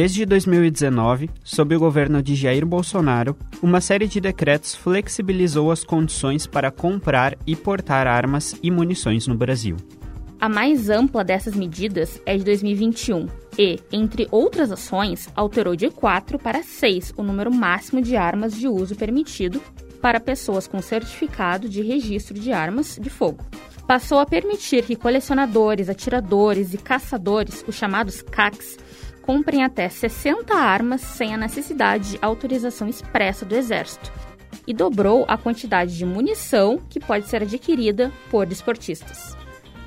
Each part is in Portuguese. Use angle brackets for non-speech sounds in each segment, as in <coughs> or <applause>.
Desde 2019, sob o governo de Jair Bolsonaro, uma série de decretos flexibilizou as condições para comprar e portar armas e munições no Brasil. A mais ampla dessas medidas é de 2021 e, entre outras ações, alterou de 4 para 6 o número máximo de armas de uso permitido para pessoas com certificado de registro de armas de fogo. Passou a permitir que colecionadores, atiradores e caçadores, os chamados CACs, comprem até 60 armas sem a necessidade de autorização expressa do Exército. E dobrou a quantidade de munição que pode ser adquirida por desportistas.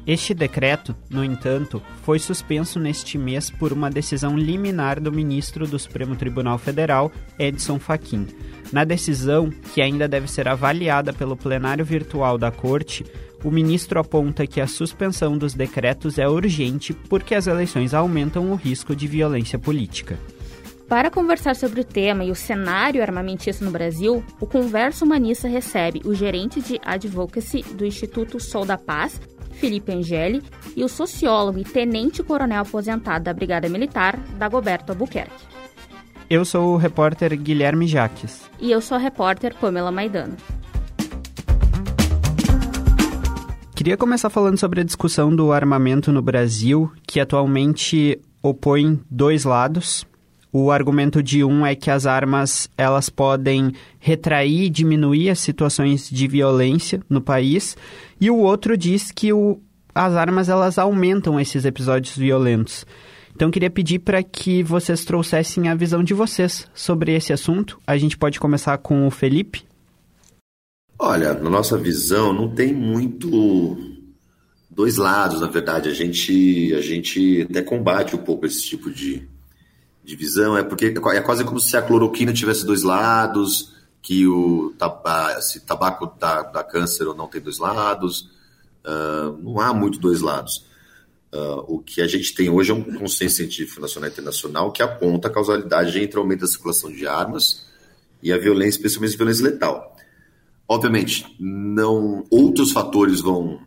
Este decreto, no entanto, foi suspenso neste mês por uma decisão liminar do ministro do Supremo Tribunal Federal, Edson Fachin. Na decisão, que ainda deve ser avaliada pelo plenário virtual da Corte, o ministro aponta que a suspensão dos decretos é urgente porque as eleições aumentam o risco de violência política. Para conversar sobre o tema e o cenário armamentista no Brasil, o Converso Humanista recebe o gerente de advocacy do Instituto Sol da Paz, Felipe Angeli, e o sociólogo e tenente-coronel aposentado da Brigada Militar, Dagoberto Albuquerque. Eu sou o repórter Guilherme Jaques. E eu sou a repórter Pamela Maidano. Queria começar falando sobre a discussão do armamento no Brasil, que atualmente opõe dois lados. O argumento de um é que as armas elas podem retrair e diminuir as situações de violência no país, e o outro diz que o, as armas elas aumentam esses episódios violentos. Então queria pedir para que vocês trouxessem a visão de vocês sobre esse assunto. A gente pode começar com o Felipe. Olha, na nossa visão não tem muito dois lados, na verdade. A gente a gente até combate um pouco esse tipo de divisão, é porque é quase como se a cloroquina tivesse dois lados, que o tabaco, se tabaco dá, dá câncer ou não tem dois lados. Uh, não há muito dois lados. Uh, o que a gente tem hoje é um consenso científico nacional e internacional que aponta a causalidade entre o aumento da circulação de armas e a violência, especialmente a violência letal. Obviamente, não outros fatores vão,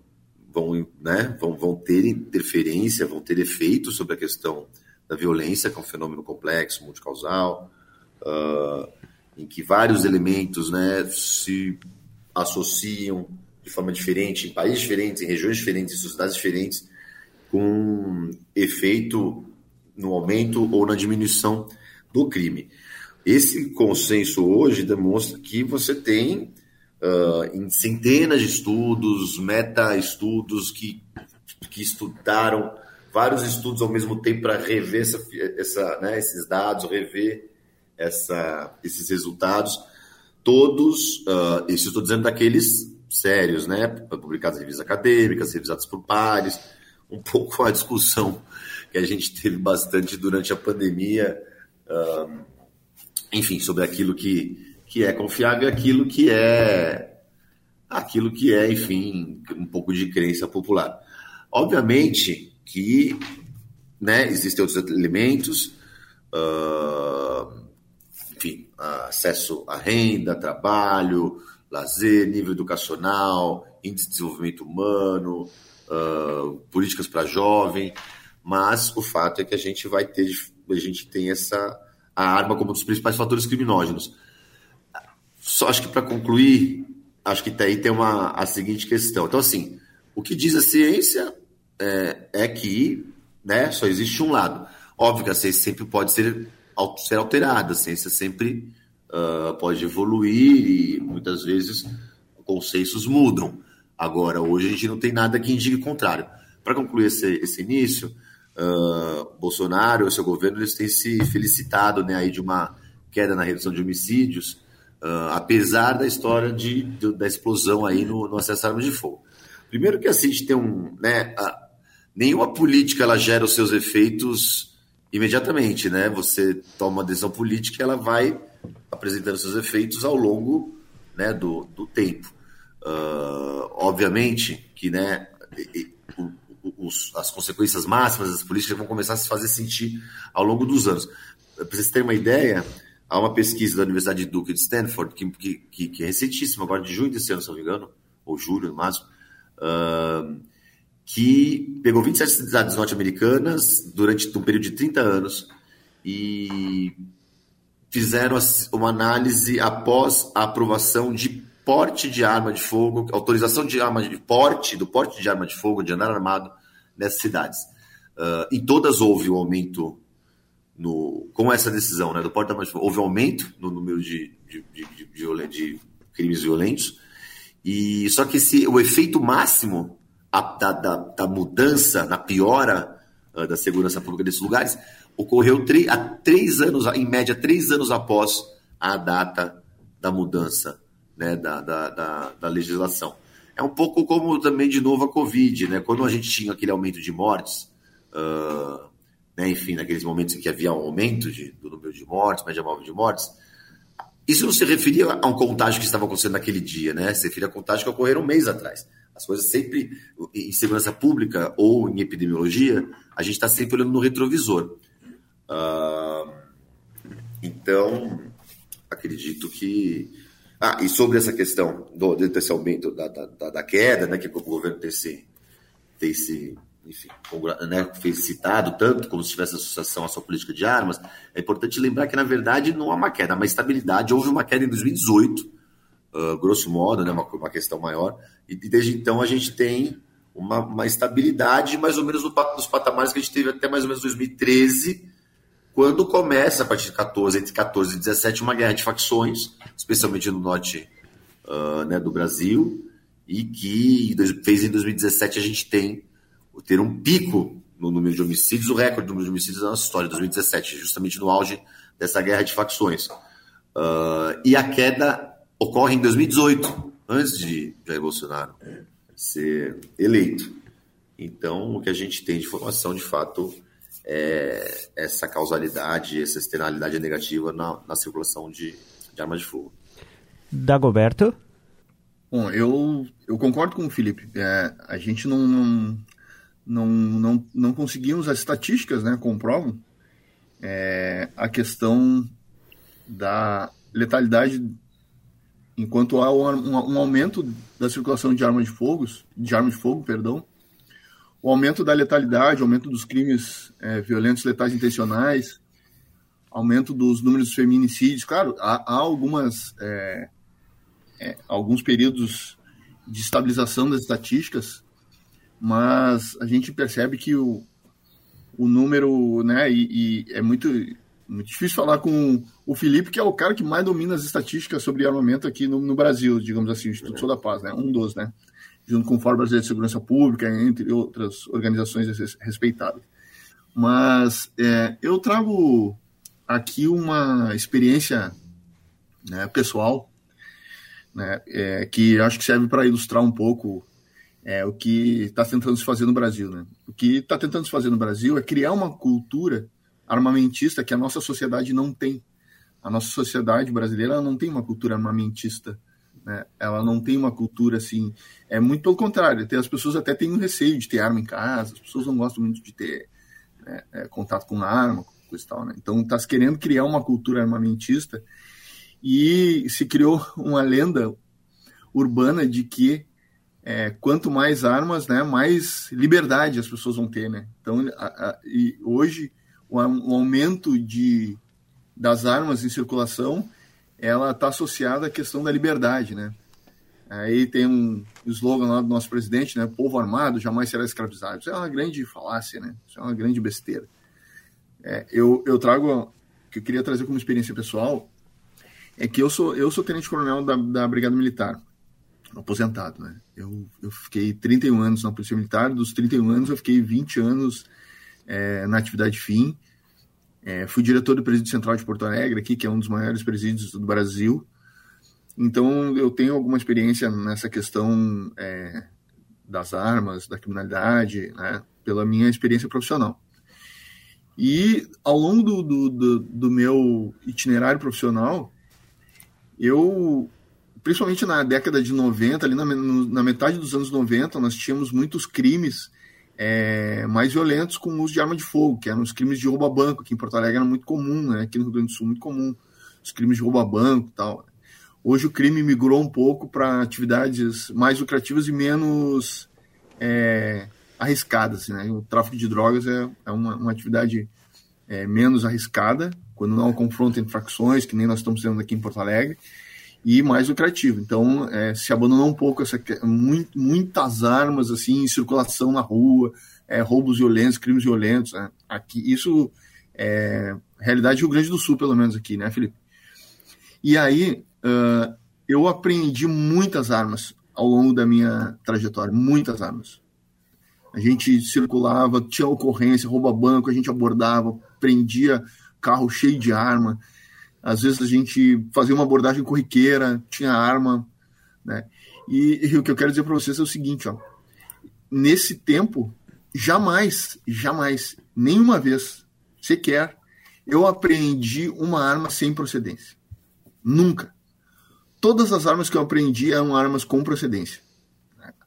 vão, né, vão, vão ter interferência, vão ter efeito sobre a questão da violência, que é um fenômeno complexo, multicausal, uh, em que vários elementos né, se associam de forma diferente, em países diferentes, em regiões diferentes, em sociedades diferentes, com efeito no aumento ou na diminuição do crime. Esse consenso hoje demonstra que você tem uh, em centenas de estudos, meta-estudos que, que estudaram vários estudos ao mesmo tempo para rever essa, essa, né, esses dados, rever essa, esses resultados. Todos, uh, isso estou dizendo daqueles sérios, né, publicados em revistas acadêmicas, revisados por pares, um pouco a discussão que a gente teve bastante durante a pandemia, uh, enfim, sobre aquilo que, que é confiável aquilo que é aquilo que é, enfim, um pouco de crença popular. Obviamente, que né, existem outros elementos, uh, enfim, acesso à renda, trabalho, lazer, nível educacional, índice de desenvolvimento humano, uh, políticas para jovem, mas o fato é que a gente vai ter, a gente tem essa a arma como um dos principais fatores criminógenos. Só acho que para concluir, acho que tá aí tem uma a seguinte questão. Então assim, o que diz a ciência é, é que né, só existe um lado. Óbvio que a ciência sempre pode ser, ser alterada, a ciência sempre uh, pode evoluir e muitas vezes conceitos mudam. Agora, hoje a gente não tem nada que indique o contrário. Para concluir esse, esse início, uh, Bolsonaro e seu governo eles têm se felicitado né, aí de uma queda na redução de homicídios, uh, apesar da história de, de, da explosão aí no, no acesso a armas de fogo. Primeiro que assim, a gente tem um, né, nenhuma política ela gera os seus efeitos imediatamente, né? Você toma uma decisão política, ela vai apresentando seus efeitos ao longo né, do, do tempo. Uh, obviamente que né, os, as consequências máximas das políticas vão começar a se fazer sentir ao longo dos anos. Para vocês terem uma ideia, há uma pesquisa da Universidade de Duke de Stanford, que, que, que é recentíssima, agora de junho desse ano, se não me engano, ou julho, máximo, uh, que pegou 27 cidades norte-americanas durante um período de 30 anos e fizeram uma análise após a aprovação de porte de arma de fogo, autorização de arma de porte, do porte de arma de fogo, de andar armado nessas cidades. Uh, em todas houve um aumento no, com essa decisão né, do fogo, houve um aumento no número de, de, de, de, de crimes violentos. E só que esse, o efeito máximo a, da, da, da, mudança, na piora uh, da segurança pública desses lugares, ocorreu há três anos, em média, três anos após a data da mudança né, da, da, da, da, legislação. É um pouco como também, de novo, a Covid, né? Quando a gente tinha aquele aumento de mortes, uh, né, enfim, naqueles momentos em que havia um aumento de, do número de mortes, média móvel de mortes, isso não se referia a um contágio que estava acontecendo naquele dia, né? Se referia a contágio que ocorreram um mês atrás. As coisas sempre, em segurança pública ou em epidemiologia, a gente está sempre olhando no retrovisor. Uh, então, acredito que. Ah, e sobre essa questão do, desse aumento da, da, da queda, né, que o governo tem se, tem se enfim, né, fez citado tanto como se tivesse associação à sua política de armas, é importante lembrar que, na verdade, não há uma queda, há uma estabilidade. Houve uma queda em 2018, uh, grosso modo, né, uma, uma questão maior, e desde então a gente tem uma, uma estabilidade mais ou menos nos patamares que a gente teve até mais ou menos 2013, quando começa, a partir de 14, entre 14 e 17, uma guerra de facções, especialmente no norte uh, né, do Brasil, e que fez em 2017 a gente tem ter um pico no número de homicídios, o recorde do número de homicídios da nossa história, 2017, justamente no auge dessa guerra de facções. Uh, e a queda ocorre em 2018, antes de Jair Bolsonaro ser eleito. Então, o que a gente tem de informação, de fato, é, essa causalidade, essa externalidade negativa na, na circulação de, de armas de fogo. Dagoberto? Bom, eu, eu concordo com o Felipe. É, a gente não, não, não, não, não conseguimos, as estatísticas né, comprovam é, a questão da letalidade enquanto há um, um, aumento da circulação de armas de fogo, de armas de fogo, perdão, o aumento da letalidade, aumento dos crimes é, violentos letais intencionais, aumento dos números de feminicídios. Claro, há, há algumas é, é, alguns períodos de estabilização das estatísticas, mas a gente percebe que o, o número, né, e, e, é muito, muito difícil falar com o Felipe, que é o cara que mais domina as estatísticas sobre armamento aqui no, no Brasil, digamos assim, o Instituto Sou da Paz, né, um dos, né, junto com o Fórum Brasileiro de Segurança Pública, entre outras organizações respeitadas. Mas é, eu trago aqui uma experiência né, pessoal, né, é, que acho que serve para ilustrar um pouco é, o que está tentando se fazer no Brasil. Né? O que está tentando se fazer no Brasil é criar uma cultura armamentista que a nossa sociedade não tem. A nossa sociedade brasileira não tem uma cultura armamentista né? Ela não tem uma cultura assim. É muito pelo contrário. As pessoas até têm um receio de ter arma em casa. As pessoas não gostam muito de ter né, é, contato com arma, coisa e tal. Né? Então está se querendo criar uma cultura armamentista e se criou uma lenda urbana de que é, quanto mais armas, né, mais liberdade as pessoas vão ter, né? Então, a, a, e hoje o, o aumento de das armas em circulação ela está associada à questão da liberdade, né? Aí tem um slogan lá do nosso presidente, né? Povo armado jamais será escravizado. Isso é uma grande falácia, né? Isso é uma grande besteira. É, eu, eu trago, que eu queria trazer como experiência pessoal, é que eu sou, eu sou tenente-coronel da, da Brigada Militar, aposentado, né? Eu, eu fiquei 31 anos na Polícia Militar, dos 31 anos eu fiquei 20 anos é, na atividade fim, é, fui diretor do Presídio Central de Porto Alegre, aqui, que é um dos maiores presídios do Brasil. Então, eu tenho alguma experiência nessa questão é, das armas, da criminalidade, né, pela minha experiência profissional. E, ao longo do, do, do, do meu itinerário profissional, eu, principalmente na década de 90, ali na, na metade dos anos 90, nós tínhamos muitos crimes é, mais violentos com o uso de arma de fogo, que eram os crimes de roubo a banco, que em Porto Alegre era muito comum, né? aqui no Rio Grande do Sul muito comum, os crimes de roubo a banco e tal. Hoje o crime migrou um pouco para atividades mais lucrativas e menos é, arriscadas. Né? O tráfico de drogas é, é uma, uma, atividade é, menos arriscada, quando não há um confronto entre facções, que nem nós estamos tendo aqui em Porto Alegre, e mais lucrativo. Então, é, se abandonou um pouco essa, muito, muitas armas assim em circulação na rua, é, roubos violentos, crimes violentos. Né? Aqui, isso é realidade Rio Grande do Sul, pelo menos aqui, né, Felipe? E aí, uh, eu aprendi muitas armas ao longo da minha trajetória, muitas armas. A gente circulava, tinha ocorrência, rouba banco, a gente abordava, prendia carro cheio de arma. Às vezes a gente fazia uma abordagem corriqueira, tinha arma, né? E, e o que eu quero dizer para vocês é o seguinte, ó. Nesse tempo, jamais, jamais, nenhuma vez, sequer, eu aprendi uma arma sem procedência. Nunca. Todas as armas que eu aprendi eram armas com procedência.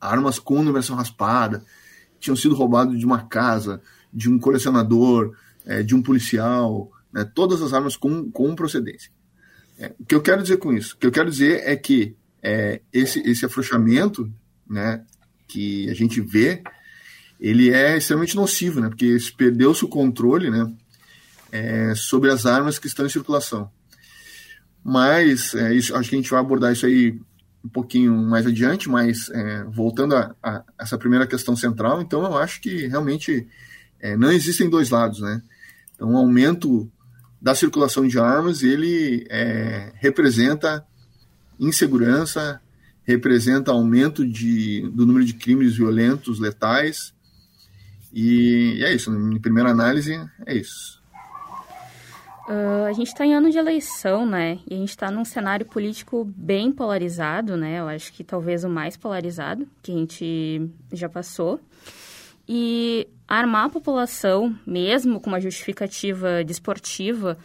Armas com numeração raspada, tinham sido roubados de uma casa, de um colecionador, é, de um policial, né, todas as armas com, com procedência. É, o que eu quero dizer com isso? O que eu quero dizer é que é, esse, esse afrouxamento né, que a gente vê, ele é extremamente nocivo, né, porque perdeu-se o controle né, é, sobre as armas que estão em circulação. Mas é, isso, acho que a gente vai abordar isso aí um pouquinho mais adiante, mas é, voltando a, a, essa primeira questão central, então eu acho que realmente é, não existem dois lados, né? Então, o aumento da circulação de armas, ele é, representa insegurança, representa aumento de, do número de crimes violentos, letais, e é isso, em primeira análise, é isso. Uh, a gente está em ano de eleição, né? E a gente está num cenário político bem polarizado, né? Eu acho que talvez o mais polarizado que a gente já passou. E armar a população, mesmo com uma justificativa desportiva,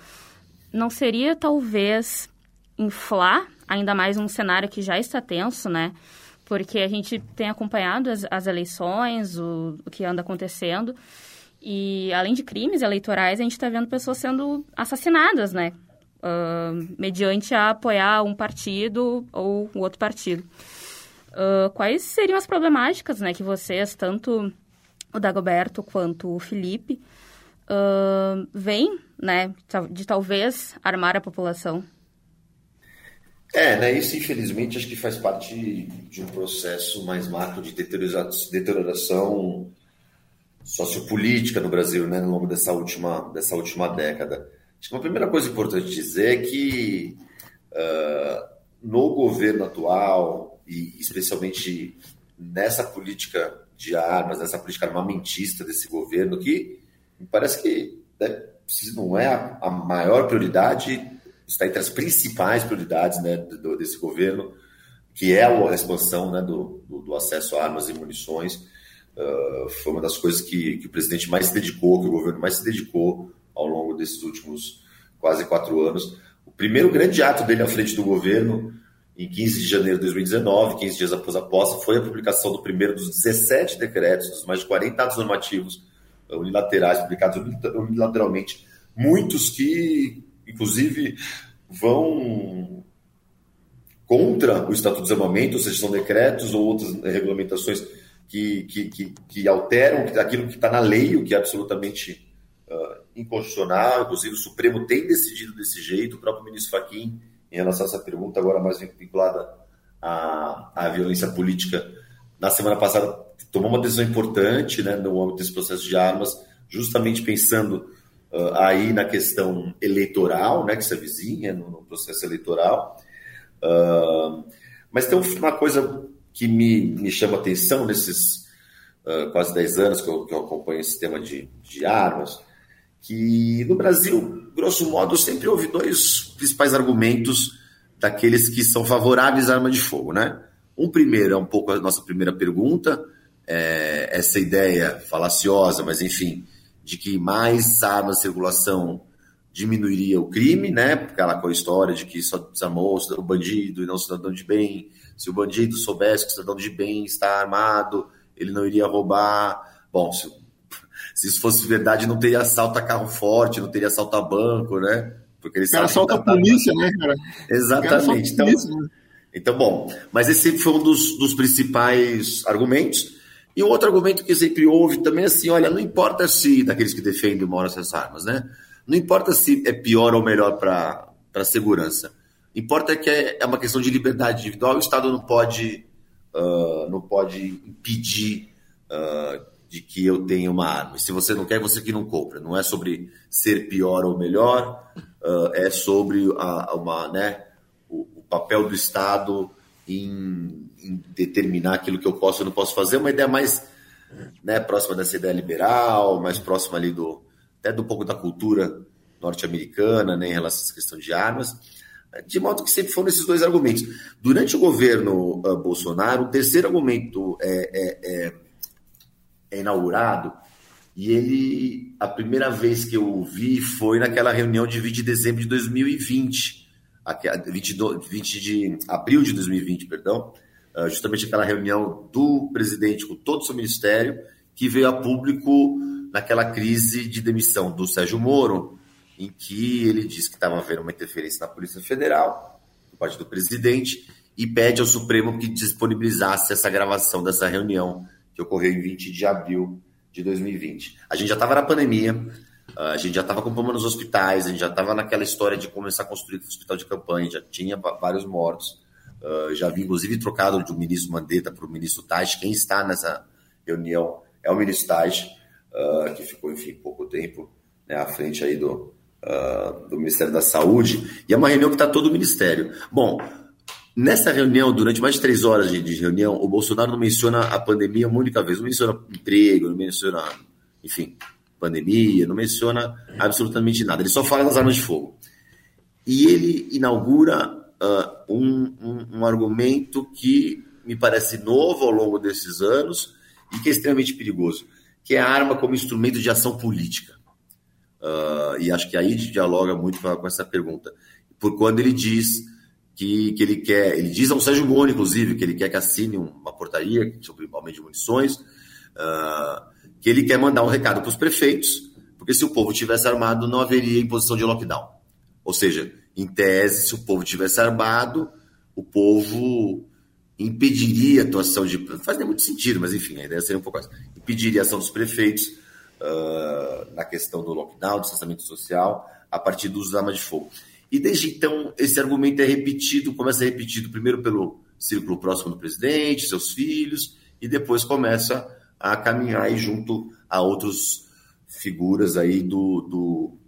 não seria talvez inflar ainda mais um cenário que já está tenso, né? Porque a gente tem acompanhado as, as eleições, o, o que anda acontecendo. E além de crimes eleitorais, a gente está vendo pessoas sendo assassinadas, né? Uh, mediante a apoiar um partido ou o outro partido. Uh, quais seriam as problemáticas né, que vocês, tanto o Dagoberto quanto o Felipe, uh, veem né, de talvez armar a população? É, né, isso infelizmente acho que faz parte de um processo mais macro de deterioração sociopolítica no Brasil, né, ao longo dessa última, dessa última década. Acho que uma primeira coisa importante dizer é que uh, no governo atual, e especialmente nessa política de armas, nessa política armamentista desse governo, que me parece que né, não é a, a, maior prioridade, está entre as principais prioridades né, do, desse governo, que é a expansão né, do, do, do acesso a armas e munições. Uh, foi uma das coisas que, que, o presidente mais se dedicou, que o governo mais se dedicou ao longo desses últimos quase quatro anos. O primeiro grande ato dele à frente do governo, em 15 de janeiro de 2019, 15 dias após a posse, foi a publicação do primeiro dos 17 decretos, dos mais de 40 atos normativos unilaterais publicados unilateralmente, muitos que, inclusive, vão contra o Estatuto de Desarmamento, ou seja, são decretos ou outras regulamentações que, que, que, que alteram aquilo que está na lei, o que é absolutamente uh, inconstitucional. Inclusive, o Supremo tem decidido desse jeito. O próprio ministro Fachin, em relação a essa pergunta, agora mais vinculada à, à violência política, na semana passada tomou uma decisão importante né, no âmbito desse processo de armas, justamente pensando uh, aí na questão eleitoral, né, que se avizinha no, no processo eleitoral. Uh, mas tem uma coisa que me, me chama atenção nesses uh, quase 10 anos que eu, que eu acompanho esse tema de, de armas, que no Brasil, grosso modo, sempre houve dois principais argumentos daqueles que são favoráveis à arma de fogo, né? Um primeiro é um pouco a nossa primeira pergunta, é, essa ideia falaciosa, mas enfim, de que mais armas circulação diminuiria o crime, né? Aquela com a história de que só desarmou o bandido e não o cidadão de bem. Se o bandido soubesse que o cidadão de bem está armado, ele não iria roubar. Bom, se, se isso fosse verdade, não teria assalto a carro forte, não teria assalto a banco, né? Porque ele cara assalta a polícia, né, cara? Exatamente. Então, polícia, né? então, bom, mas esse foi um dos, dos principais argumentos. E um outro argumento que sempre houve também é assim, olha, não importa se daqueles que defendem o maior acesso às armas, né? Não importa se é pior ou melhor para a segurança. Importa que é, é uma questão de liberdade individual. O Estado não pode, uh, não pode impedir uh, de que eu tenha uma arma. E se você não quer, você que não compra. Não é sobre ser pior ou melhor, uh, é sobre a, uma, né, o, o, papel do Estado em, em, determinar aquilo que eu posso e não posso fazer. Uma ideia mais né, próxima dessa ideia liberal, mais próxima ali do até do pouco da cultura norte-americana né, em relação a essa questão de armas. De modo que sempre foram esses dois argumentos. Durante o governo uh, Bolsonaro, o terceiro argumento é, é, é é inaugurado. E ele, a primeira vez que eu vi foi naquela reunião de 20 de dezembro de 2020, 20, 20 de abril de 2020, perdão, ah, justamente aquela reunião do presidente com todo o seu ministério, que veio a público naquela crise de demissão do Sérgio Moro, em que ele disse que estava havendo uma interferência na Polícia Federal, por parte do presidente, e pede ao Supremo que disponibilizasse essa gravação dessa reunião que ocorreu em 20 de abril de 2020. A gente já estava na pandemia, a gente já estava com problema nos hospitais, a gente já estava naquela história de começar a construir o hospital de campanha, já tinha vários mortos. Uh, já vi, inclusive, trocado do ministro Mandetta para o ministro Taj. Quem está nessa reunião é o ministro Taj, uh, que ficou, enfim, pouco tempo né, à frente aí do, do Ministério da Saúde. E é uma reunião que está todo o ministério. Bom, Nessa reunião, durante mais de três horas de, de, reunião, o Bolsonaro não menciona a pandemia uma única vez. Não menciona emprego, não menciona, enfim, pandemia, não menciona absolutamente nada. Ele só fala das armas de fogo. E ele inaugura uh, um, um, um argumento que me parece novo ao longo desses anos e que é extremamente perigoso, que é a arma como instrumento de ação política. Uh, e acho que aí dialoga muito com, essa pergunta. Por quando ele diz que, que ele quer, ele diz ao Sérgio Moro, inclusive, que ele quer que assine uma portaria sobre aumento de munições, uh, que ele quer mandar um recado para os prefeitos, porque se o povo tivesse armado, não haveria imposição de lockdown. Ou seja, em tese, se o povo tivesse armado, o povo impediria a atuação de. Não faz nem muito sentido, mas enfim, a ideia seria um pouco essa. Impediria a ação dos prefeitos uh, na questão do lockdown, do distanciamento social, a partir do uso da arma de fogo. E desde então, esse argumento é repetido, começa a repetido primeiro pelo círculo próximo do presidente, seus filhos, e depois começa a caminhar aí junto a outras figuras aí do, do,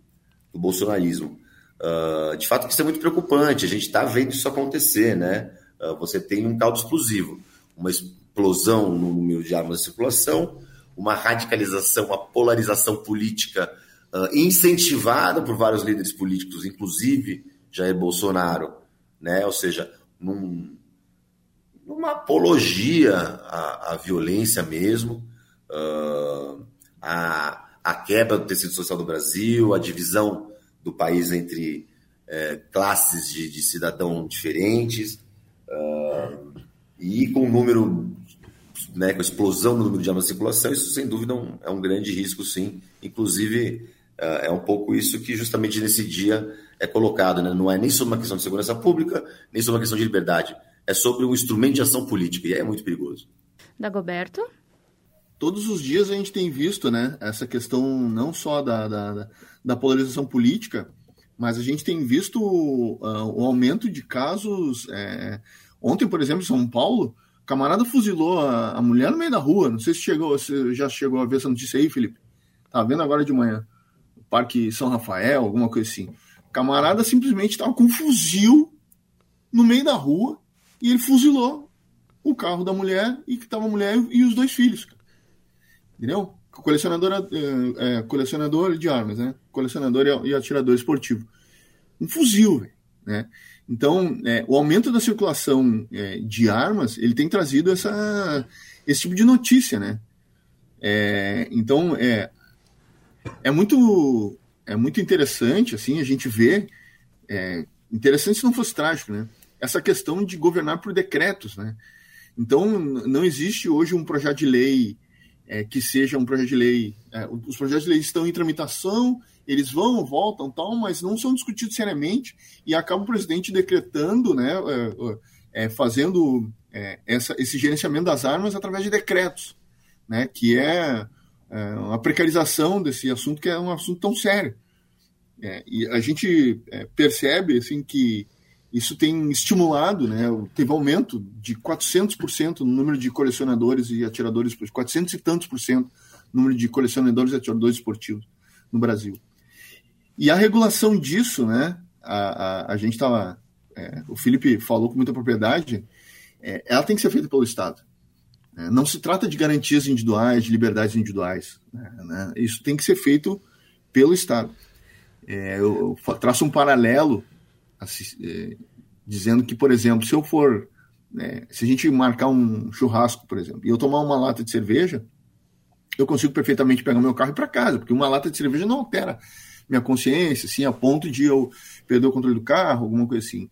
do bolsonarismo. Uh, de fato, isso é muito preocupante, a gente está vendo isso acontecer, né? Uh, você tem um caldo explosivo, uma explosão no número de armas de circulação, uma radicalização, uma polarização política uh, incentivada por vários líderes políticos, inclusive Jair Bolsonaro, né? ou seja, num, numa apologia à, à violência mesmo, uh, à, à quebra do tecido social do Brasil, a divisão do país entre é, classes de, de cidadãos diferentes, uh, e com o número, né, com a explosão do número de armas de circulação, isso sem dúvida é um, é um grande risco, sim. Inclusive, é, é um pouco isso que justamente nesse dia é colocado, né? não é nem sobre uma questão de segurança pública, nem sobre uma questão de liberdade, é sobre um instrumento de ação política, e é muito perigoso. Dagoberto? Todos os dias a gente tem visto né, essa questão não só da, da, da polarização política, mas a gente tem visto uh, o aumento de casos. É... Ontem, por exemplo, em São Paulo, o camarada fuzilou a, a, mulher no meio da rua. Não sei se chegou, se já chegou a ver essa notícia aí, Felipe. Tá vendo agora de manhã. Parque São Rafael, alguma coisa assim. O camarada simplesmente estava com um fuzil no meio da rua e ele fuzilou o carro da mulher e que estava a mulher e os dois filhos. Entendeu? Colecionador, é, é, colecionador de armas, né? Colecionador e atirador esportivo. Um fuzil, né? Então, é, o aumento da circulação é, de armas, ele tem trazido essa, esse tipo de notícia, né? É, então, é, muito é muito interessante assim a gente vê é, interessante se não fosse trágico né? Essa questão de governar por decretos né? Então não existe hoje um projeto de lei é, que seja um projeto de lei é, os projetos de lei estão em tramitação eles vão voltam tal mas não são discutidos seriamente e acaba o presidente decretando né é, é, fazendo é, essa, esse gerenciamento das armas através de decretos né? Que é é, uma precarização desse assunto que é um assunto tão sério. É, e a gente é, percebe assim que isso tem estimulado, né, teve aumento de 400% no número de colecionadores e atiradores, 400 e tantos por cento no número de colecionadores e atiradores esportivos no Brasil. E a regulação disso, né, a, a, a gente estava, é, o Felipe falou com muita propriedade, é, ela tem que ser feita pelo Estado. Né? Não se trata de garantias individuais, de liberdades individuais. Né? isso tem que ser feito pelo Estado. É, eu, traço um paralelo é, dizendo que, por exemplo, se eu for, né, se a gente marcar um churrasco, por exemplo, e eu tomar uma lata de cerveja, eu consigo perfeitamente pegar meu carro e ir para casa, porque uma lata de cerveja não altera minha consciência, assim, a ponto de eu perder o controle do carro, alguma coisa assim.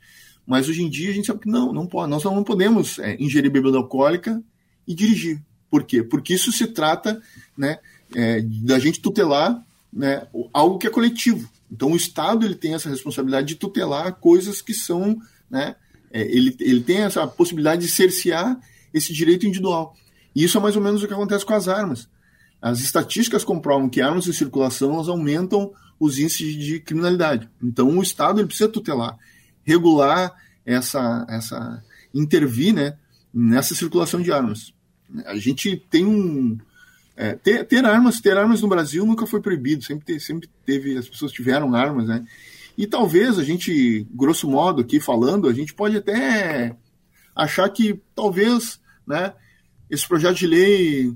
Mas hoje em dia a gente sabe que não, não pode, nós não podemos é, ingerir bebida alcoólica e dirigir. Por quê? Porque isso se trata né, é, da gente tutelar né, algo que é coletivo. Então o Estado ele tem essa responsabilidade de tutelar coisas que são, né, é, ele, ele tem essa possibilidade de cercear esse direito individual. E isso é mais ou menos o que acontece com as armas. As estatísticas comprovam que armas em circulação elas aumentam os índices de criminalidade. Então o Estado ele precisa tutelar, regular essa, essa intervir, né, nessa circulação de armas. A gente tem um, é, ter, ter, armas, ter armas no Brasil nunca foi proibido, sempre, sempre teve, as pessoas tiveram armas, né? E talvez a gente, grosso modo aqui falando, a gente pode até achar que talvez, né, esse projeto de lei,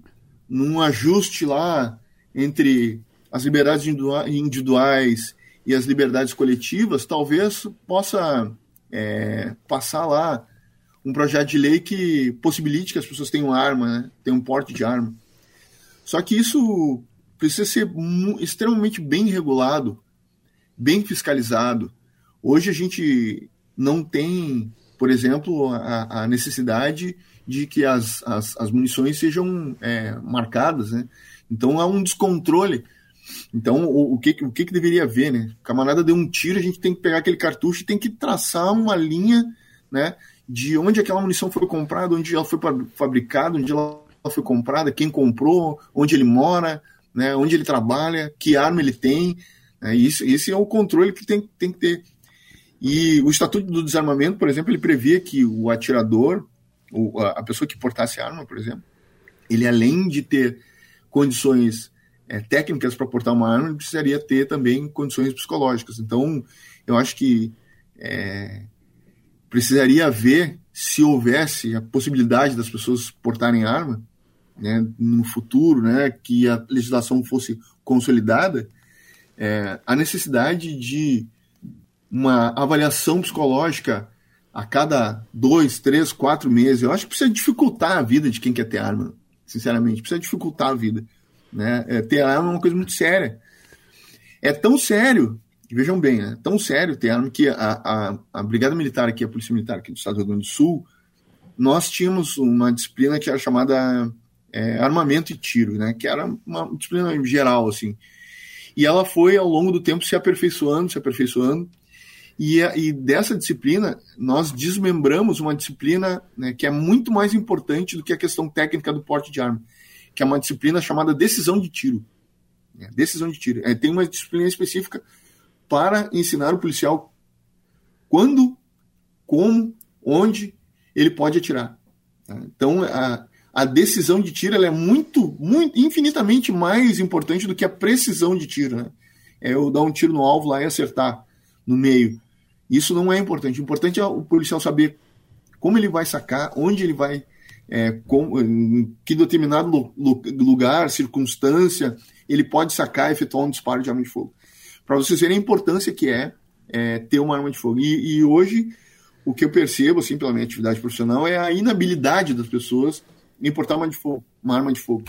num ajuste lá entre as liberdades individuais e as liberdades coletivas, talvez possa é, passar lá um projeto de lei que possibilite que as pessoas tenham arma, né, tenham porte de arma. Só que isso precisa ser extremamente bem regulado, bem fiscalizado. Hoje a gente não tem, por exemplo, a, a necessidade de que as, as, as munições sejam é, marcadas, né? Então há um descontrole. Então, o, o, que, o que, que deveria haver, né? O camarada deu um tiro, a gente tem que pegar aquele cartucho e tem que traçar uma linha, né? De onde aquela munição foi comprada, onde ela foi fabricada, onde ela foi comprada, quem comprou, onde ele mora, né, onde ele trabalha, que arma ele tem. Né, isso, esse é o controle que tem, tem que ter. E o Estatuto do Desarmamento, por exemplo, ele previa que o atirador, ou a pessoa que portasse arma, por exemplo, ele além de ter condições é, técnicas para portar uma arma, ele precisaria ter também condições psicológicas. Então, eu acho que é, precisaria haver, se houvesse a possibilidade das pessoas portarem arma, né, no futuro, né, que a legislação fosse consolidada, é, a necessidade de uma avaliação psicológica a cada dois, três, quatro meses, eu acho que precisa dificultar a vida de quem quer ter arma, sinceramente, precisa dificultar a vida. Né? É, ter arma é uma coisa muito séria. É tão sério, vejam bem, é tão sério ter arma que a, a, a Brigada Militar aqui, a Polícia Militar aqui do Estado do Rio Grande do Sul, nós tínhamos uma disciplina que era chamada é, armamento e tiro, né? Que era uma disciplina geral, assim. E ela foi, ao longo do tempo, se aperfeiçoando, se aperfeiçoando. E, e dessa disciplina, nós desmembramos uma disciplina né, que é muito mais importante do que a questão técnica do porte de arma, que é uma disciplina chamada decisão de tiro. É, decisão de tiro. É, tem uma disciplina específica para ensinar o policial quando, como, onde ele pode atirar. Então, a, a decisão de tiro é muito, muito, infinitamente mais importante do que a precisão de tiro. Né? É eu dar um tiro no alvo lá e acertar no meio. Isso não é importante. O importante é o policial saber como ele vai sacar, onde ele vai, é, com, em que determinado lugar, circunstância, ele pode sacar e efetuar um disparo de arma de fogo. Para vocês verem a importância que é, é ter uma arma de fogo. E, e hoje, o que eu percebo, assim, pela minha atividade profissional, é a inabilidade das pessoas importar uma, de fogo, uma arma de fogo.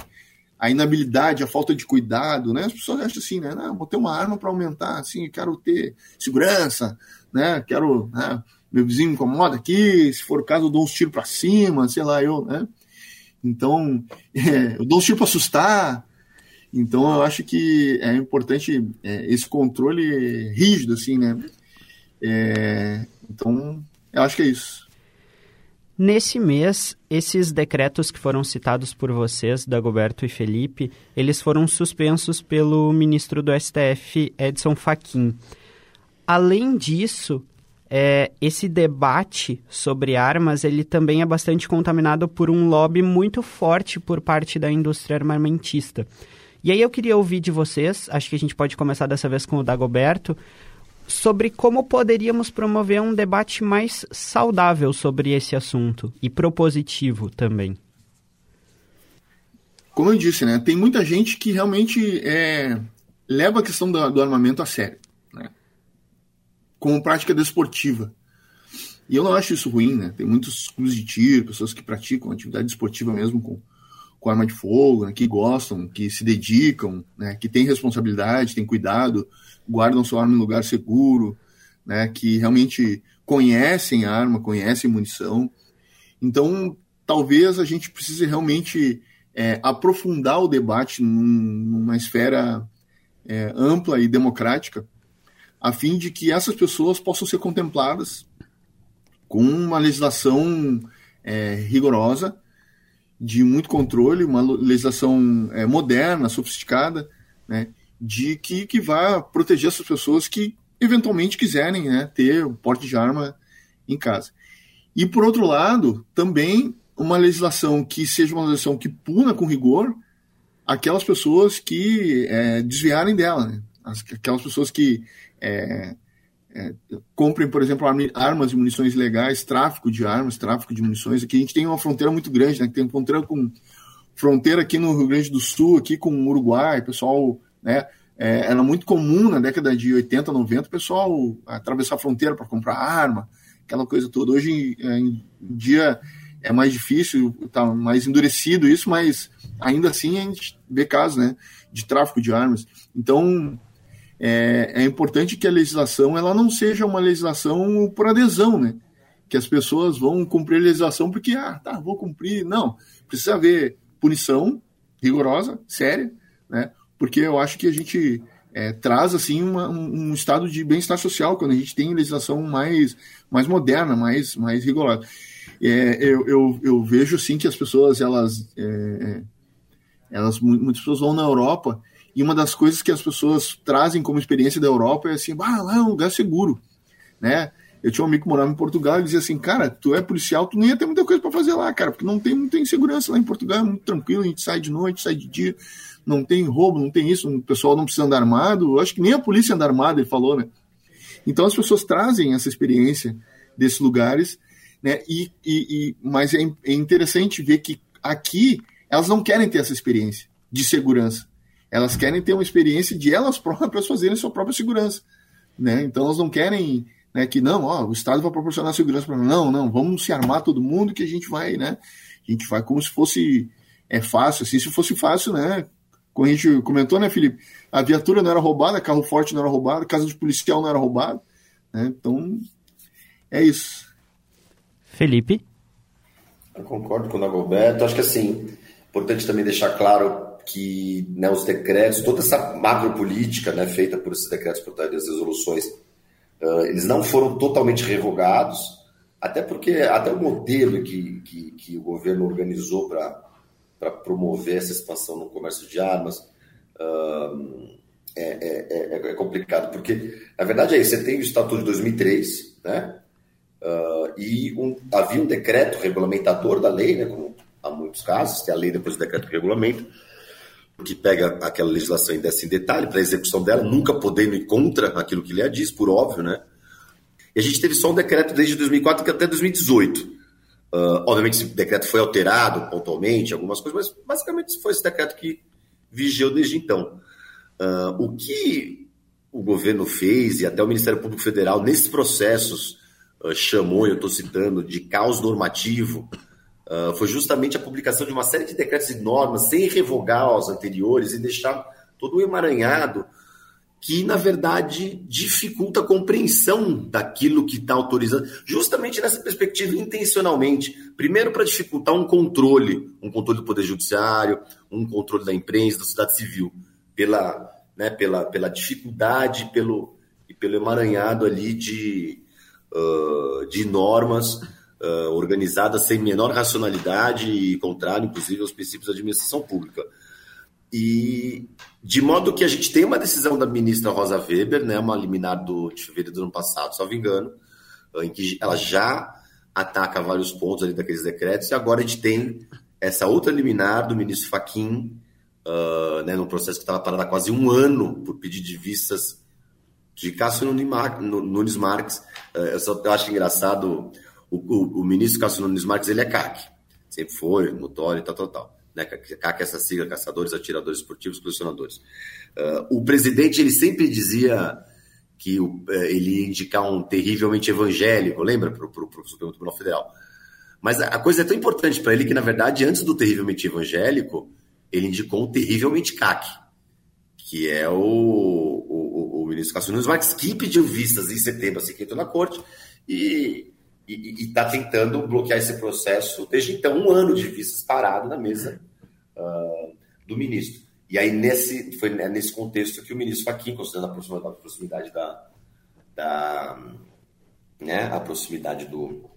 A inabilidade, a falta de cuidado, né? As pessoas acham assim, né? Não, vou ter uma arma para aumentar, assim, quero ter segurança, né? Quero, né? meu vizinho me incomoda aqui, se for o caso eu dou uns tiros para cima, sei lá, eu, né? Então, <laughs> é, eu dou uns tiros para assustar. Então, eu acho que é importante é, esse controle rígido, assim, né? É, então, eu acho que é isso. Nesse mês, esses decretos que foram citados por vocês, Dagoberto e Felipe, eles foram suspensos pelo ministro do STF, Edson Fachin. Além disso, é, esse debate sobre armas, ele também é bastante contaminado por um lobby muito forte por parte da indústria armamentista. E aí eu queria ouvir de vocês, acho que a gente pode começar dessa vez com o Dagoberto, sobre como poderíamos promover um debate mais saudável sobre esse assunto e propositivo também. Como eu disse, né, tem muita gente que realmente é, leva a questão do, do armamento a sério, né, como prática desportiva. E eu não acho isso ruim, né? Tem muitos clubes de tiro, pessoas que praticam atividade esportiva mesmo com, com arma de fogo, né, que gostam, que se dedicam, né, que têm responsabilidade, têm cuidado, guardam sua arma em lugar seguro, né, que realmente conhecem arma, conhecem munição. Então, talvez a gente precise realmente é, aprofundar o debate num, numa esfera é, ampla e democrática, a fim de que essas pessoas possam ser contempladas com uma legislação é, rigorosa, de muito controle, uma legislação é, moderna, sofisticada, né, de que, que vá proteger essas pessoas que eventualmente quiserem né, ter o porte de arma em casa. E, por outro lado, também uma legislação que seja uma legislação que puna com rigor aquelas pessoas que é, desviarem dela, né? aquelas pessoas que é, é, comprem, por exemplo, armas e munições legais, tráfico de armas, tráfico de munições. Aqui a gente tem uma fronteira muito grande, né? Tem fronteira com fronteira aqui no Rio Grande do Sul, aqui com o Uruguai, pessoal né? É, era muito comum na década de 80, 90 o pessoal atravessar a fronteira para comprar arma, aquela coisa toda. Hoje é, em dia é mais difícil, está mais endurecido isso, mas ainda assim a gente vê casos né, de tráfico de armas. Então é, é importante que a legislação ela não seja uma legislação por adesão, né? Que as pessoas vão cumprir a legislação porque, ah, tá, vou cumprir. Não, precisa haver punição rigorosa, séria, né? porque eu acho que a gente é, traz assim uma, um, estado de bem-estar social quando a gente tem legislação mais, mais moderna, mais, mais rigorosa. É, eu, eu, eu, vejo assim que as pessoas elas, é, elas muitas pessoas vão na Europa e uma das coisas que as pessoas trazem como experiência da Europa é assim, ah, lá é um lugar seguro, né? Eu tinha um amigo que morava em Portugal e dizia assim, cara, tu é policial, tu não ia ter muita coisa para fazer lá, cara, porque não tem, tem segurança lá em Portugal, é muito tranquilo, a gente sai de noite, sai de dia, não tem roubo, não tem isso, o pessoal não precisa andar armado. Eu acho que nem a polícia anda armada, ele falou, né? Então as pessoas trazem essa experiência desses lugares, né? E, e, e mas é, é interessante ver que aqui elas não querem ter essa experiência de segurança. Elas querem ter uma experiência de elas próprias fazerem sua própria segurança, né? Então elas não querem né, que não, ó, o Estado vai proporcionar segurança para não, não, vamos se armar todo mundo que a gente vai, né? A gente vai como se fosse é fácil, assim, se fosse fácil, né? Como a gente comentou, né, Felipe? A viatura não era roubada, carro forte não era roubado, casa de policial não era roubado. Né? Então, é isso. Felipe? Eu concordo com o Dagoberto. Acho que, assim, importante também deixar claro que né, os decretos, toda essa macropolítica né, feita por esses decretos por trás das resoluções, uh, eles não foram totalmente revogados, até porque até o modelo que, que, que o governo organizou para promover essa expansão no comércio de armas uh, é, é, é, complicado, porque na verdade é isso, você tem o Estatuto de 2003, né? Uh, e um, havia um decreto regulamentador da lei, né, como há muitos casos, tem a lei depois do decreto que regulamenta, que pega aquela legislação e desce em detalhe para a execução dela, nunca podendo ir contra aquilo que lhe diz, por óbvio, né? E a gente teve só um decreto desde 2004 até 2018. Uh, obviamente, esse decreto foi alterado pontualmente, algumas coisas, mas basicamente foi esse decreto que vigiou desde então. Uh, o que o governo fez, e até o Ministério Público Federal, nesses processos, uh, chamou, eu estou citando, de caos normativo, foi justamente a publicação de uma série de decretos e normas sem revogar os anteriores e deixar todo o emaranhado que, na verdade, dificulta a compreensão daquilo que está autorizando, justamente nessa perspectiva, intencionalmente. Primeiro, para dificultar um controle, um controle do Poder Judiciário, um controle da imprensa, da sociedade civil, pela, né, pela, pela dificuldade pelo, e pelo emaranhado ali de, uh, de normas uh, organizada sem menor racionalidade e contrário, inclusive, aos princípios da administração pública. E de modo que a gente tem uma decisão da ministra Rosa Weber, né, uma liminar do, de fevereiro do ano passado, salvo engano, em que ela já ataca vários pontos ali daqueles decretos, e agora a gente tem essa outra liminar do ministro Faquim, uh, né, num processo que estava parado há quase um ano por pedido de vistas de Cássio Nunes Marques. Eu, só, eu acho engraçado, o, o, o, ministro Cássio Nunes Marques, ele é CAC, sempre foi, notório e tal, tal, tal. Né? CAC é essa sigla, caçadores, atiradores esportivos, colecionadores. Uh, o presidente, ele sempre dizia que o, eh, ele ia indicar um terrivelmente evangélico, lembra, para o Supremo Tribunal Federal. Mas a coisa é tão importante para ele que, na verdade, antes do terrivelmente evangélico, ele indicou um terrivelmente CAC, que é o, o, o ministro Cássio Nunes Marques, que pediu vistas em setembro, assim que entrou na corte, e está tentando bloquear esse processo desde então, um ano de vistas parado na mesa uh, do ministro. E aí, nesse, foi nesse contexto que o ministro Fachin, considerando a proximidade da, da né, a proximidade do,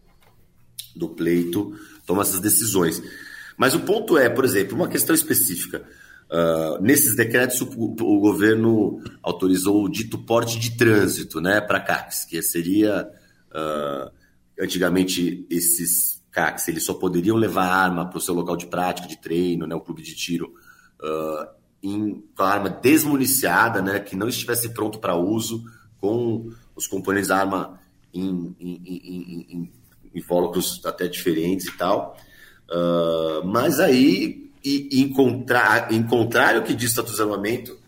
do pleito, toma essas decisões. Mas o ponto é, por exemplo, uma questão específica. Uh, nesses decretos, o, o, governo autorizou o dito porte de trânsito né, para CACs, que seria. Uh, antigamente, esses CACs eles só poderiam levar arma para o seu local de prática, de treino, né, o clube de tiro, uh, em, com a arma desmuniciada, né, que não estivesse pronto para uso, com os componentes da arma em, em, em, em invólucros até diferentes e tal. Uh, mas aí, e, em, contra, em contrário ao que diz o Estatuto de Armamento,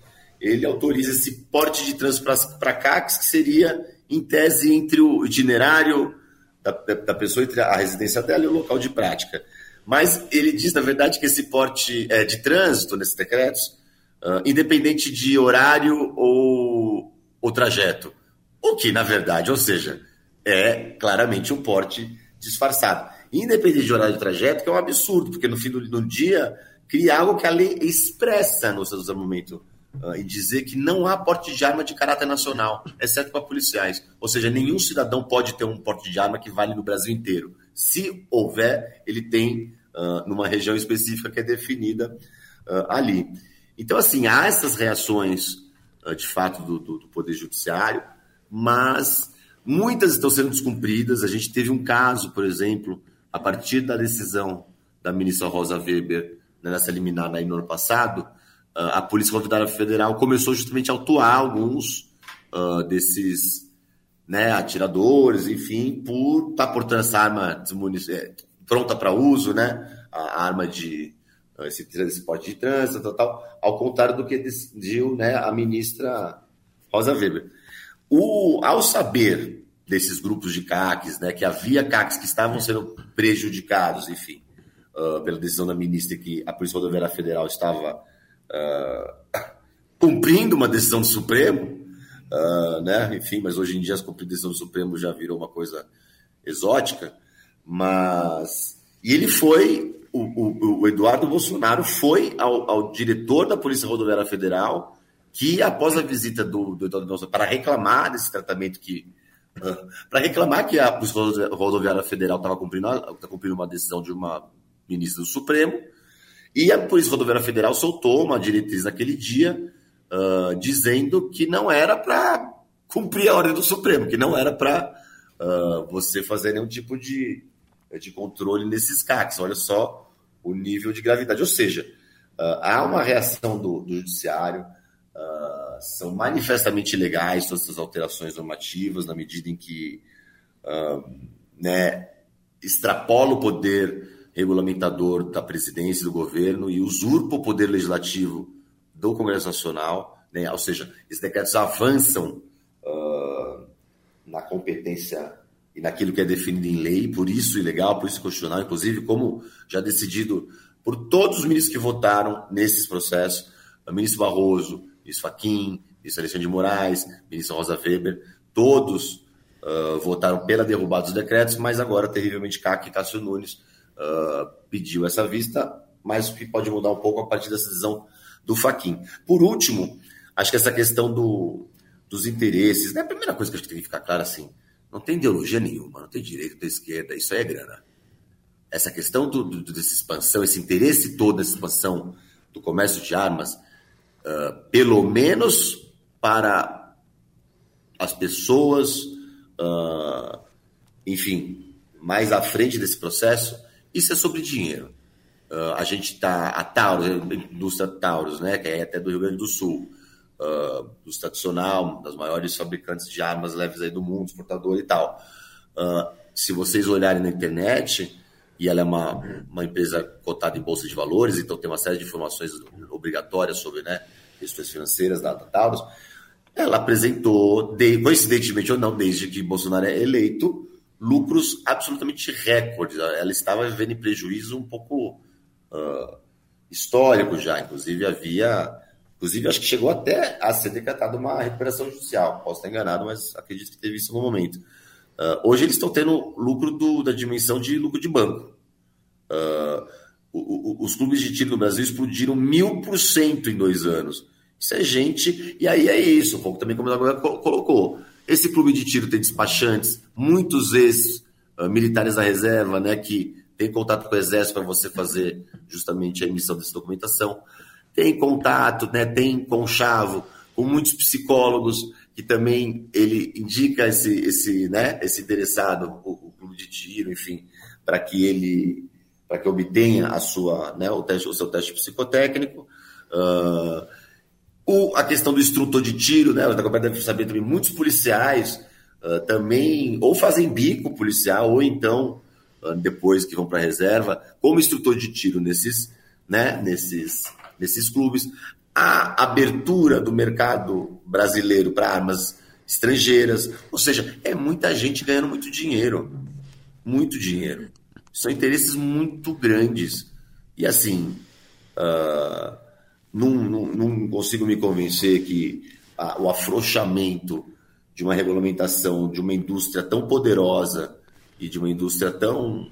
ele autoriza esse porte de trânsito para CACs, que seria, em tese, entre o itinerário da, da, pessoa, entre a residência dela e o local de prática. Mas ele diz, na verdade, que esse porte é, de trânsito nesses decretos, uh, independente de horário ou, trajeto. O que, na verdade, ou seja, é claramente um porte disfarçado. Independente de horário de trajeto, que é um absurdo, porque no fim do, do dia cria algo que a lei expressa no seu desarmamento uh, e dizer que não há porte de arma de caráter nacional, exceto para policiais. Ou seja, nenhum cidadão pode ter um porte de arma que vale no Brasil inteiro. Se houver, ele tem uh, numa região específica que é definida uh, ali. Então, assim, há essas reações, de fato, do, do, do Poder Judiciário, mas Muitas estão sendo descumpridas. A gente teve um caso, por exemplo, a partir da decisão da ministra Rosa Weber né, nessa liminar aí no ano passado, a Polícia Rodoviária Federal começou justamente a autuar alguns uh, desses né, atiradores, enfim, por estar tá portando essa arma é, pronta para uso, né, a arma de ah, esse, esse porte de trânsito, tal, tal, ao contrário do que decidiu né, a ministra Rosa Weber. O, ao saber desses grupos de CACs, né, que havia CACs que estavam sendo prejudicados, enfim, uh, pela decisão da ministra que a Polícia Rodoviária Federal estava uh, <coughs> cumprindo uma decisão do Supremo, uh, né, enfim, mas hoje em dia as cumprir decisão do Supremo já virou uma coisa exótica, mas... E ele foi, o, o, o Eduardo Bolsonaro foi ao, ao diretor da Polícia Rodoviária Federal que após a visita do, do Eduardo para reclamar desse tratamento que uh, para reclamar que a Polícia Rodoviária Federal estava cumprindo, cumprindo uma decisão de uma ministra do Supremo e a Polícia Rodoviária Federal soltou uma diretriz naquele dia uh, dizendo que não era para cumprir a ordem do Supremo, que não era para uh, você fazer nenhum tipo de, de controle nesses CACs. Olha só o nível de gravidade. Ou seja, há uma reação do, do Judiciário, Uh, são manifestamente ilegais todas essas alterações normativas, na medida em que uh, né, extrapola o poder regulamentador da presidência do governo e usurpa o poder legislativo do Congresso Nacional, né, ou seja, esses decretos avançam uh, na competência e naquilo que é definido em lei, por isso ilegal, por isso constitucional, inclusive como já decidido por todos os ministros que votaram nesses processos, o ministro Barroso, ministro Fachin, ministro Alexandre de Moraes, ministro Rosa Weber, todos uh, votaram pela derrubada dos decretos, mas agora, terrivelmente, CAC e Cássio Nunes uh, pediu essa vista, mas o que pode mudar um pouco a partir dessa decisão do Fachin. Por último, acho que essa questão do, dos interesses, né? a primeira coisa que acho que tem que ficar claro assim, Não tem ideologia nenhuma, não tem direita, não tem esquerda, isso aí é grana. Essa questão do, do, dessa expansão, esse interesse todo dessa expansão do comércio de armas, uh, pelo menos para as pessoas, uh, enfim, mais à frente desse processo, isso é sobre dinheiro. Uh, a gente está, a Taurus, a indústria Taurus, né, que é até do Rio Grande do Sul, uh, dos tradicional, das maiores fabricantes de armas leves aí do mundo, exportador e tal. Uh, se vocês olharem na internet, e ela é uma, uma empresa cotada em bolsa de valores, então tem uma série de informações obrigatórias sobre né, questões financeiras da, da Taurus, ela apresentou, de, coincidentemente ou não, desde que Bolsonaro é eleito, lucros absolutamente recordes. Ela estava vivendo em prejuízo um pouco uh, histórico já, inclusive havia Inclusive, acho que chegou até a ser decretada uma recuperação judicial. Posso estar enganado, mas acredito que teve isso no momento. Uh, hoje eles estão tendo lucro do, da dimensão de lucro de banco. Uh, o, o, os clubes de tiro no Brasil explodiram mil por cento em dois anos. Isso é gente. E aí é isso, um pouco também como a colocou. Esse clube de tiro tem despachantes, muitos ex-militares da reserva, né, que tem contato com o exército para você fazer justamente a emissão dessa documentação tem contato, né, tem conchavo com muitos psicólogos que também ele indica esse, esse, né, esse interessado, o, o clube de tiro, enfim, para que ele para que obtenha a sua, né, o, teste, o seu teste psicotécnico. Uh, o, a questão do instrutor de tiro, né, o Itacobé deve saber também, muitos policiais uh, também ou fazem bico policial, ou então, uh, depois que vão para a reserva, como instrutor de tiro nesses, né, nesses desses clubes, a abertura do mercado brasileiro para armas estrangeiras, ou seja, é muita gente ganhando muito dinheiro, muito dinheiro. São interesses muito grandes. E assim, uh, não, não, não, consigo me convencer que uh, o afrouxamento de uma regulamentação de uma indústria tão poderosa e de uma indústria tão.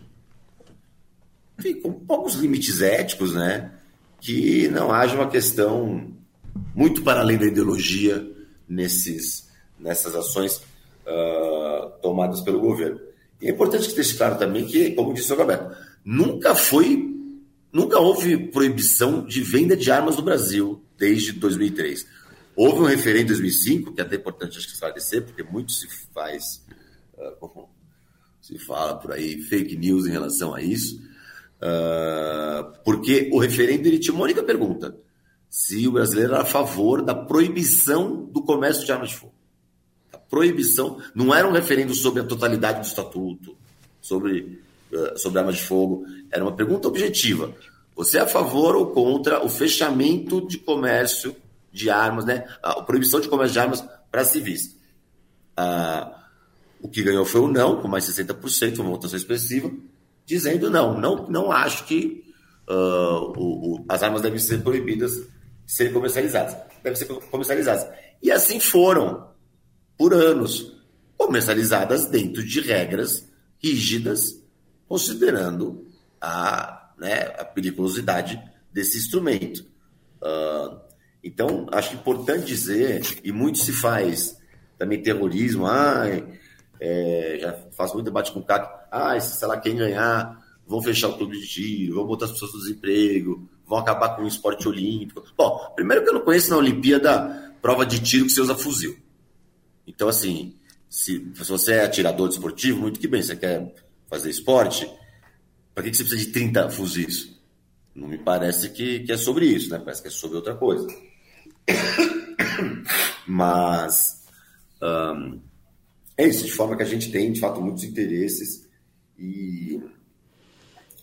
Enfim, com poucos limites éticos, né? que não haja uma questão muito para além da ideologia nesses, nessas ações uh, tomadas pelo governo. E é importante que esteja claro também que, como disse o Roberto, nunca foi, nunca houve proibição de venda de armas no Brasil desde 2003. Houve um referendo em 2005, que é até importante acho que esclarecer, porque muito se faz, uh, se fala por aí, fake news em relação a isso, Uh, porque o referendo ele tinha uma única pergunta: se o brasileiro era a favor da proibição do comércio de armas de fogo. A proibição não era um referendo sobre a totalidade do estatuto, sobre, sobre armas de fogo, era uma pergunta objetiva. Você é a favor ou contra o fechamento de comércio de armas, né? A proibição de comércio de armas para civis. Uh, o que ganhou foi o não, com mais 60%, uma votação expressiva dizendo não, não, não acho que uh, o, o, as armas devem ser proibidas de serem comercializadas. Devem ser comercializadas. E assim foram, por anos, comercializadas dentro de regras rígidas, considerando a, né, a periculosidade desse instrumento. Uh, então, acho importante dizer, e muito se faz também terrorismo, ai, é, já faço muito debate com o CAC, ah, sei lá, quem ganhar, vão fechar o clube de tiro, vão botar as pessoas no desemprego, vão acabar com o esporte olímpico. Bom, primeiro que eu não conheço na Olimpíada prova de tiro que você usa fuzil. Então, assim, se, se você é atirador desportivo, muito que bem, você quer fazer esporte, para que, que você precisa de 30 fuzis? Não me parece que, que é sobre isso, né? Parece que é sobre outra coisa. <coughs> Mas um, é isso, de forma que a gente tem, de fato, muitos interesses e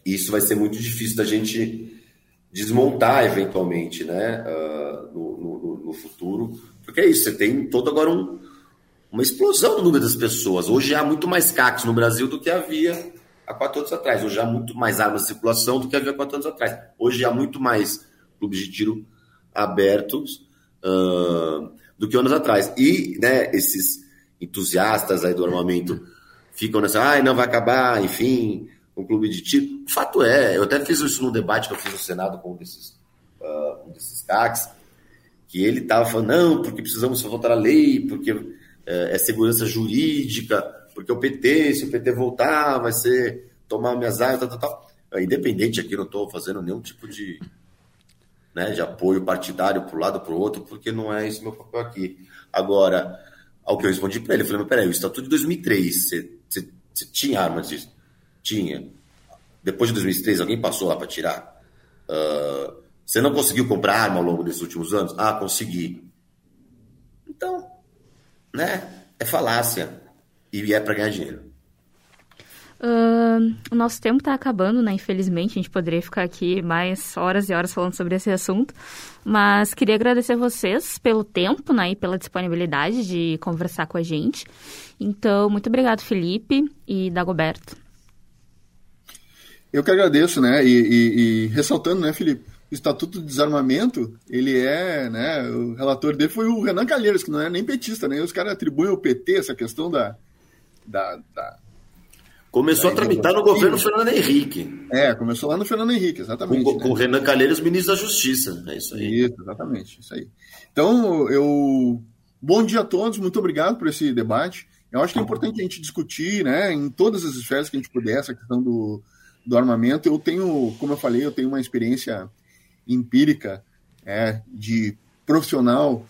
isso vai ser muito difícil da gente desmontar eventualmente, né, uh, no, no, no, futuro, porque é isso, você tem todo agora um, uma explosão no número das pessoas. Hoje há muito mais CACs no Brasil do que havia há quatro anos atrás. Hoje há muito mais armas de circulação do que havia há quatro anos atrás. Hoje há muito mais clubes de tiro abertos uh, do que anos atrás. E né, esses entusiastas aí do armamento ficam nessa, ai, ah, não vai acabar, enfim, um clube de tiro. O fato é, eu até fiz isso num debate que eu fiz no Senado com um desses, uh, um desses CACs, que ele estava falando, não, porque precisamos voltar à lei, porque uh, é segurança jurídica. porque o PT, se o PT voltar, vai ser tomar minhas áreas, tal, tal, tal. É, independente aqui, não estou fazendo nenhum tipo de, né, de apoio partidário para um lado para o outro, porque não é esse meu papel aqui. Agora, ao que eu respondi para ele, eu falei, mas peraí, o Estatuto de 2003, você, você, você tinha armas disso? Tinha. Depois de 2003, alguém passou lá para tirar? Uh, você não conseguiu comprar arma ao longo desses últimos anos? Ah, consegui. Então, né, é falácia. E é para ganhar dinheiro. Uh, o nosso tempo está acabando, né? Infelizmente, a gente poderia ficar aqui mais horas e horas falando sobre esse assunto. Mas queria agradecer a vocês pelo tempo né, e pela disponibilidade de conversar com a gente. Então, muito obrigado, Felipe e Dagoberto. Eu que agradeço, né? E, e, e ressaltando, né, Felipe? O Estatuto de Desarmamento, ele é, né? O relator dele foi o Renan Calheiros, que não é nem petista, né? Os caras atribuem ao PT essa questão da, da, da Começou a tramitar no governo Fernando Henrique. É, começou lá no Fernando Henrique, exatamente. Com, né? com Renan Calheiros, ministro da Justiça. É isso aí. Isso, exatamente. Isso aí. Então, eu. Bom dia a todos, muito obrigado por esse debate. Eu acho que é importante a gente discutir, né, em todas as esferas que a gente puder, essa questão do, do armamento. Eu tenho, como eu falei, eu tenho uma experiência empírica é, de profissional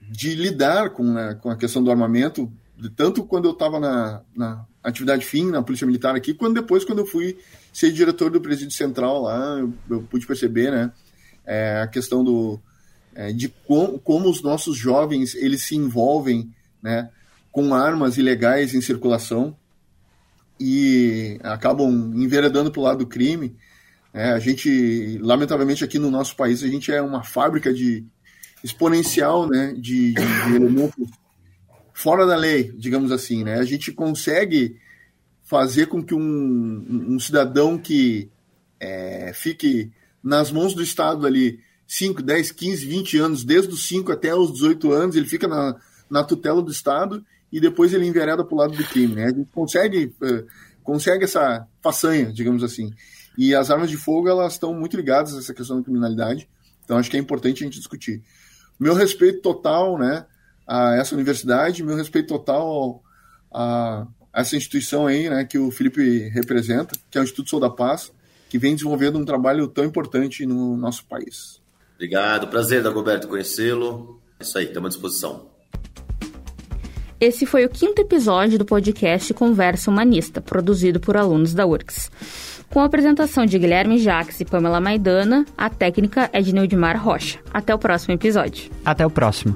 de lidar com a, com a questão do armamento, tanto quando eu estava na, na atividade fim na Polícia Militar aqui, quando depois, quando eu fui ser diretor do Presídio Central lá, eu, eu pude perceber, né, é, a questão do, é, de com, como os nossos jovens, eles se envolvem, né, com armas ilegais em circulação e acabam enveredando para o lado do crime. É, a gente, lamentavelmente, aqui no nosso país, a gente é uma fábrica de exponencial, né, de, de, de elementos fora da lei, digamos assim, né? A gente consegue fazer com que um, um cidadão que é, fique nas mãos do Estado ali 5, 10, 15, 20 anos, desde os 5 até os 18 anos, ele fica na, na tutela do Estado e depois ele envereda para o lado do crime, né? A gente consegue, uh, consegue essa façanha, digamos assim. E as armas de fogo, elas estão muito ligadas a essa questão da criminalidade, então acho que é importante a gente discutir. Meu respeito total, né? a essa universidade, meu respeito total a, a essa instituição aí, né, que o Felipe representa, que é o Instituto Sou da Paz, que vem desenvolvendo um trabalho tão importante no nosso país. Obrigado, prazer, Dagoberto, conhecê-lo. É isso aí, estamos à disposição. Esse foi o quinto episódio do podcast Conversa Humanista, produzido por alunos da URCS. Com a apresentação de Guilherme Jacques e Pamela Maidana, a técnica é de Neudimar Rocha. Até o próximo episódio. Até o próximo.